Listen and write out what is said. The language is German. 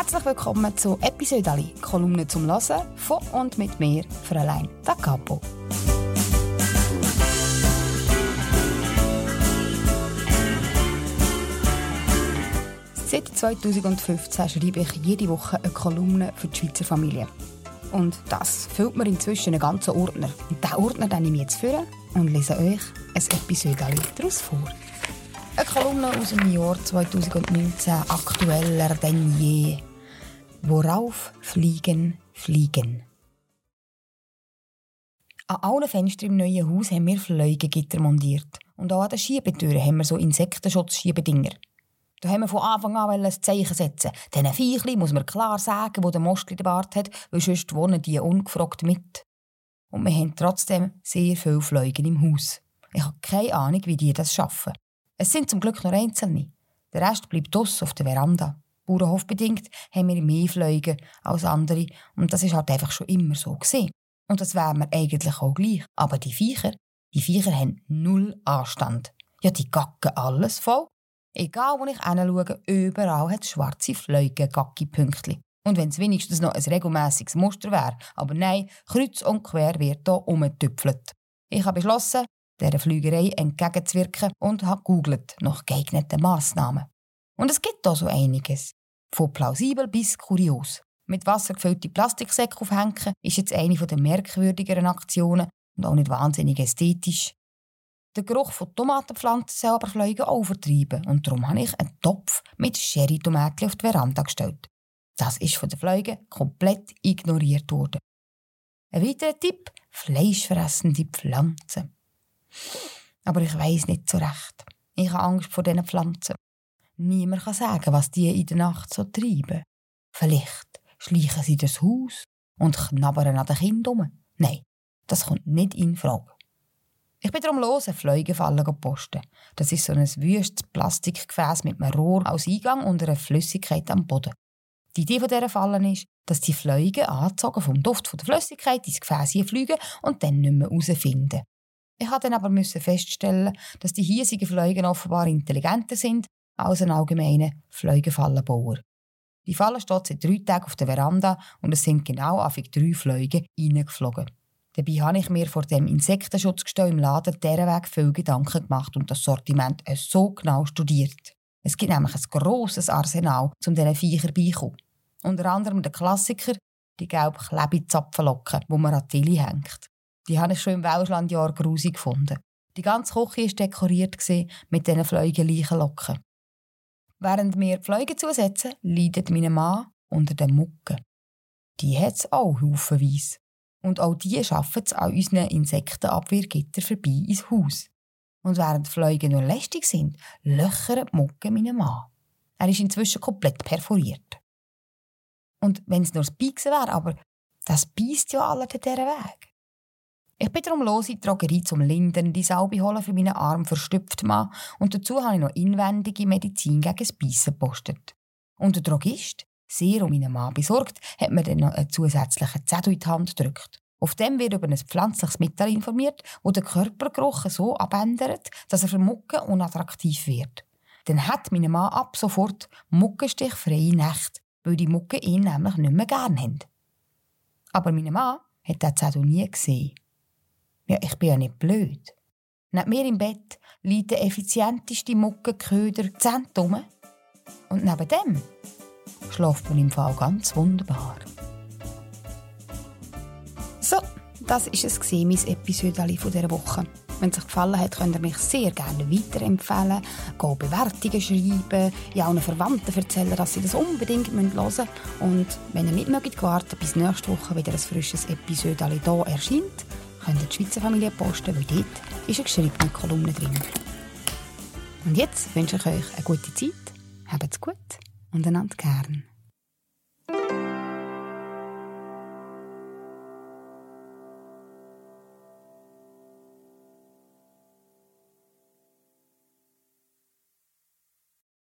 Herzlich willkommen zu Episode Ali, Kolumne zum Hören von und mit mir, Fräulein Da Capo. Seit 2015 schreibe ich jede Woche eine Kolumne für die Schweizer Familie. Und das füllt mir inzwischen einen ganzen Ordner. Und diesen Ordner nehme ich jetzt vor und lese euch ein Episode daraus vor. Eine Kolumne aus dem Jahr 2019, aktueller denn je. Worauf fliegen, fliegen. An allen Fenstern im neuen Haus haben wir Fleugegitter montiert. Und auch an den Schiebetüren haben wir so Insektenschutzschiebedinger. Da haben wir von Anfang an ein Zeichen setzen. Diesen Viechli muss man klar sagen, wo der Mostli den Bart hat, weil sonst wohnen die ungefragt mit. Und wir haben trotzdem sehr viele Fleugen im Haus. Ich habe keine Ahnung, wie die das schaffen. Es sind zum Glück nur Einzelne. Der Rest bleibt draussen auf der Veranda. Bauernhofbedingt haben wir mehr Fleugen als andere und das ist halt einfach schon immer so gesehen. Und das wäre mir eigentlich auch gleich. Aber die Viecher, die Viecher haben null Anstand. Ja, die gacken alles voll Egal, wo ich hinschaue, überall hat schwarze Fleuge, Gacki-Pünktchen. Und wenn es wenigstens noch ein regelmäßiges Muster wäre. Aber nein, kreuz und quer wird hier umgetüpfelt. Ich habe beschlossen, dieser Flügerei entgegenzuwirken und habe googelt nach geeigneten Massnahmen. Und es gibt da so einiges. Von plausibel bis kurios. Mit Wasser gefüllte Plastiksäcke aufhängen ist jetzt eine der merkwürdigeren Aktionen und auch nicht wahnsinnig ästhetisch. Der Geruch von Tomatenpflanzen soll aber Fliegen auch vertreiben und darum habe ich einen Topf mit Sherry-Tomaten auf die Veranda gestellt. Das ist von den Fliegen komplett ignoriert worden. Ein weiterer Tipp: fleischfressende Pflanzen. Aber ich weiß nicht so recht. Ich habe Angst vor diesen Pflanzen. Niemand kann sagen, was die in der Nacht so treiben. Vielleicht schleichen sie durchs Haus und knabbern an den Kindern Nein, das kommt nicht in Frage. Ich bin darum los, eine Fleugenfalle posten. Das ist so ein wüstes Plastikgefäß mit einem Rohr als Eingang und einer Flüssigkeit am Boden. Die Idee dieser Falle ist, dass die Fliegen angezogen vom Duft der Flüssigkeit ins Gefäß fliegen und dann nicht mehr herausfinden. Ich musste dann aber feststellen, dass die hiesigen Fliegen offenbar intelligenter sind als ein allgemeiner Fleugenfallenbauer. Die Falle steht seit drei Tagen auf der Veranda und es sind genau auf drei Fliegen reingeflogen. Dabei habe ich mir vor dem Insektenschutzgestell im Laden dieser Weg viel Gedanken gemacht und das Sortiment so genau studiert. Es gibt nämlich ein grosses Arsenal, um diesen Viechern beizukommen. Unter anderem der Klassiker, die gelbe Klebezapfenlocken, die man an Tilly hängt. Die habe ich schon im Welschlandjahr grusig gefunden. Die ganze Küche war dekoriert mit diesen fleugeligen Locken. Während wir die Fliegen zusetzen, leidet meine Mann unter den Mucken. Die hat es auch haufenweise. Und auch die schaffen es an unseren Insektenabwehrgitter vorbei ins Haus. Und während die Fliegen nur lästig sind, löchern die Mucke meinen Mann. Er ist inzwischen komplett perforiert. Und wenn es nur das Pieksen wäre, aber das beißt ja alle diesen Weg. Ich bin darum los in die Drogerie zum Lindern, die Salbe holen für meinen Arm verstüpft Mann und dazu habe ich noch inwendige Medizin gegen das Beißen gepostet. Und der Drogist, sehr um meinen Mann besorgt, hat mir dann noch einen zusätzlichen Zettel in die Hand gedrückt. Auf dem wird über ein pflanzliches Mittel informiert, das den Körpergeruch so abändert, dass er für Mucke unattraktiv wird. Dann hat mein Mann ab sofort muckenstichfreie Nächte, weil die Mucke ihn nämlich nicht mehr gern haben. Aber mein Mann hat diesen Zettel nie gesehen. Ja, ich bin ja nicht blöd. Neben mir im Bett liegt der effizienteste Muckenköder Zent um. Und neben dem schläft man im Fall ganz wunderbar. So, das war es, mein Episode von dieser Woche. Wenn es euch gefallen hat, könnt ihr mich sehr gerne weiterempfehlen, go Bewertungen schreiben, ja allen Verwandten erzählen, dass sie das unbedingt hören müssen. Und wenn ihr nicht mögt warten, bis nächste Woche wieder ein frisches Episode hier erscheint, könnt ihr die Schweizer Familie posten, weil dort ist eine geschriebene Kolumne drin. Und jetzt wünsche ich euch eine gute Zeit, habt's gut und einander gern.